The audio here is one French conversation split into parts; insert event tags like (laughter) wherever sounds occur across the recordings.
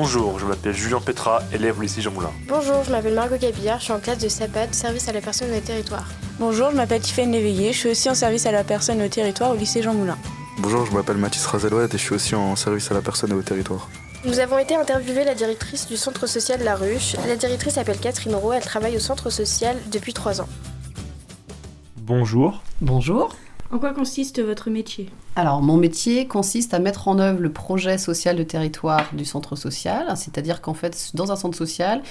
Bonjour, je m'appelle Julien Petra, élève au lycée Jean Moulin. Bonjour, je m'appelle Margot Gabillard, je suis en classe de SAPAD, service à la personne au territoire. Bonjour, je m'appelle Tiffaine Léveillé, je suis aussi en service à la personne au territoire au lycée Jean Moulin. Bonjour, je m'appelle Mathis Razelouette et je suis aussi en service à la personne et au territoire. Nous avons été interviewer la directrice du centre social La Ruche. La directrice s'appelle Catherine Roux, elle travaille au centre social depuis trois ans. Bonjour. Bonjour. En quoi consiste votre métier? Alors, mon métier consiste à mettre en œuvre le projet social de territoire du centre social, c'est-à-dire qu'en fait, dans un centre social,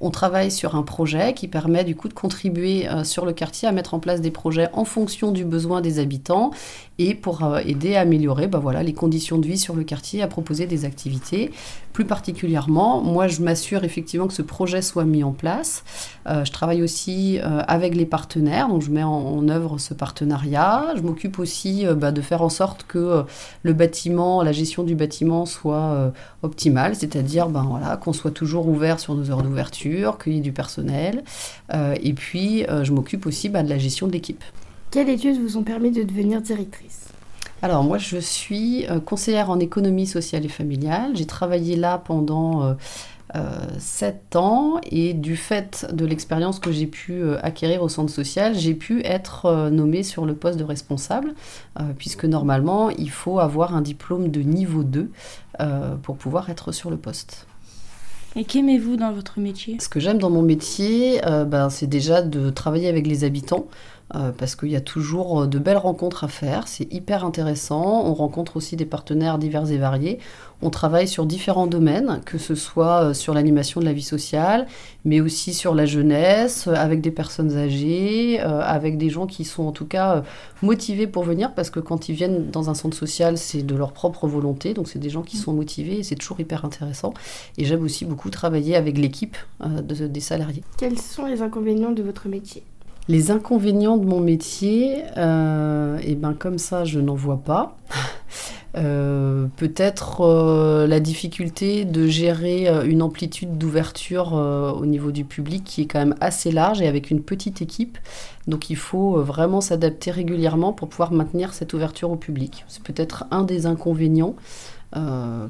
on travaille sur un projet qui permet du coup de contribuer euh, sur le quartier à mettre en place des projets en fonction du besoin des habitants et pour euh, aider à améliorer bah, voilà, les conditions de vie sur le quartier, à proposer des activités. Plus particulièrement, moi je m'assure effectivement que ce projet soit mis en place. Euh, je travaille aussi avec les partenaires, donc je mets en, œuvre ce partenariat. Je m'occupe aussi bah, de faire en sorte que le bâtiment, la gestion du bâtiment soit optimale, c'est-à-dire ben, voilà, qu'on soit toujours ouvert sur nos heures d'ouverture qu'il du personnel. Euh, et puis, euh, je m'occupe aussi bah, de la gestion de l'équipe. Quelles études vous ont permis de devenir directrice alors moi je suis euh, conseillère en économie sociale et familiale. J'ai travaillé là pendant sept ans et du fait de l'expérience que j'ai pu acquérir au centre social, j'ai pu être nommée sur le poste de responsable puisque normalement il faut avoir un diplôme de niveau 2 pour pouvoir être sur le poste. Et qu'aimez-vous dans votre métier? Ce que j'aime dans mon métier, euh, ben, c'est déjà de travailler avec les habitants. Euh, parce qu'il y a toujours euh, de belles rencontres à faire, c'est hyper intéressant, on rencontre aussi des partenaires divers et variés, on travaille sur différents domaines, que ce soit sur l'animation de la vie sociale, mais aussi sur la jeunesse, avec des personnes âgées, avec des gens qui sont en tout cas motivés pour venir, parce que quand ils viennent dans un centre social, c'est de leur propre volonté, donc c'est des gens qui sont motivés et c'est toujours hyper intéressant. Et j'aime aussi beaucoup travailler avec l'équipe des salariés. Quels sont les inconvénients de votre métier? Les inconvénients de mon métier, euh, et ben comme ça, je n'en vois pas. Euh, peut-être euh, la difficulté de gérer une amplitude d'ouverture au niveau du public qui est quand même assez large et avec une petite équipe. Donc il faut vraiment s'adapter régulièrement pour pouvoir maintenir cette ouverture au public. C'est peut-être un des inconvénients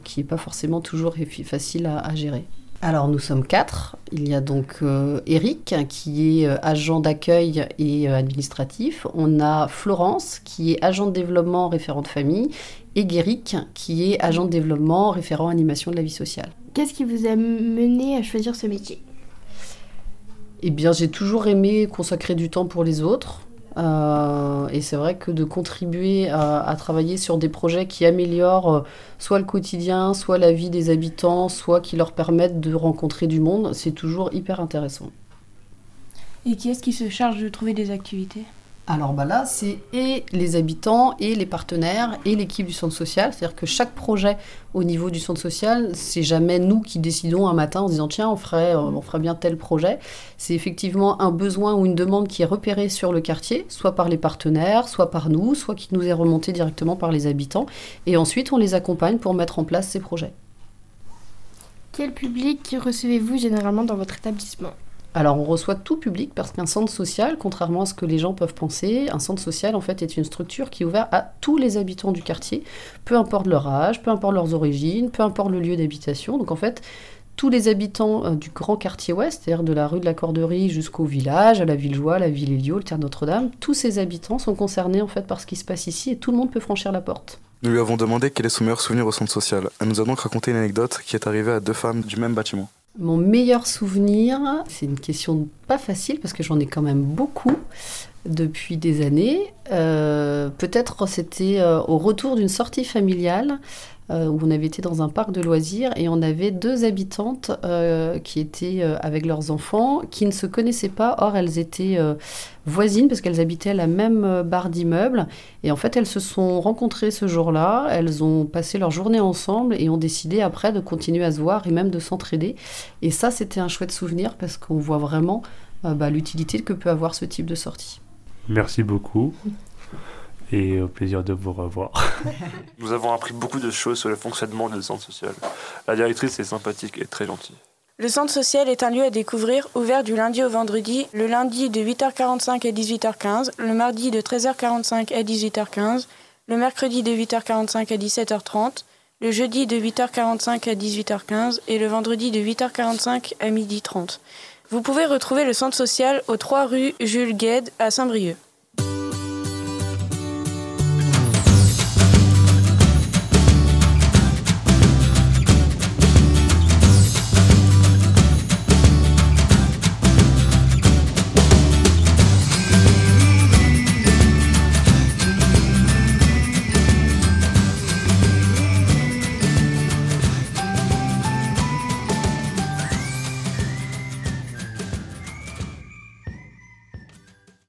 qui n'est pas forcément toujours facile à gérer. Alors nous sommes quatre. Il y a donc euh, Eric qui est euh, agent d'accueil et euh, administratif. On a Florence qui est agent de développement référent de famille et Guéric qui est agent de développement référent animation de la vie sociale. Qu'est-ce qui vous a mené à choisir ce métier? Eh bien j'ai toujours aimé consacrer du temps pour les autres. Euh, et c'est vrai que de contribuer à, travailler sur des projets qui améliorent euh, soit le quotidien, soit la vie des habitants, soit qui leur permettent de rencontrer du monde, c'est toujours hyper intéressant. Et qui est-ce qui se charge de trouver des activités? Alors bah là, c'est et les habitants, et les partenaires, et l'équipe du centre social. C'est-à-dire que chaque projet au niveau du centre social, c'est jamais nous qui décidons un matin en disant tiens, on ferait, euh, on ferait bien tel projet. C'est effectivement un besoin ou une demande qui est repérée sur le quartier, soit par les partenaires, soit par nous, soit qui nous est remonté directement par les habitants. Et ensuite, on les accompagne pour mettre en place ces projets. Quel public recevez-vous généralement dans votre établissement? Alors on reçoit tout public parce qu'un centre social, contrairement à ce que les gens peuvent penser, un centre social en fait est une structure qui est ouverte à tous les habitants du quartier, peu importe leur âge, peu importe leurs origines, peu importe le lieu d'habitation. Donc en fait, tous les habitants euh, du grand quartier ouest, c'est-à-dire de la rue de la Corderie jusqu'au village, à la Villejoie, la ville le Terre Notre-Dame, tous ces habitants sont concernés en fait par ce qui se passe ici et tout le monde peut franchir la porte. Nous lui avons demandé quel est son meilleur souvenir au centre social. Elle nous a donc raconté une anecdote qui est arrivée à deux femmes du même bâtiment. Mon meilleur souvenir, c'est une question pas facile parce que j'en ai quand même beaucoup depuis des années. Euh, peut-être c'était euh, au retour d'une sortie familiale euh, où on avait été dans un parc de loisirs et on avait deux habitantes qui étaient avec leurs enfants, qui ne se connaissaient pas. Or, elles étaient voisines parce qu'elles habitaient la même barre d'immeubles. Et en fait, elles se sont rencontrées ce jour-là. Elles ont passé leur journée ensemble et ont décidé après de continuer à se voir et même de s'entraider. Et ça, c'était un chouette souvenir parce qu'on voit vraiment bah, l'utilité que peut avoir ce type de sortie. Merci beaucoup et au plaisir de vous revoir. (laughs) Nous avons appris beaucoup de choses sur le fonctionnement du centre social. La directrice est sympathique et très gentille. Le centre social est un lieu à découvrir, ouvert du lundi au vendredi, le lundi de 8h45 à 18h15, le mardi de 13h45 à 18h15, le mercredi de 8h45 à 17h30, le jeudi de 8h45 à 18h15 et le vendredi de 8h45 à 12h30. Vous pouvez retrouver le centre social aux 3 rue Jules Gued à Saint-Brieuc.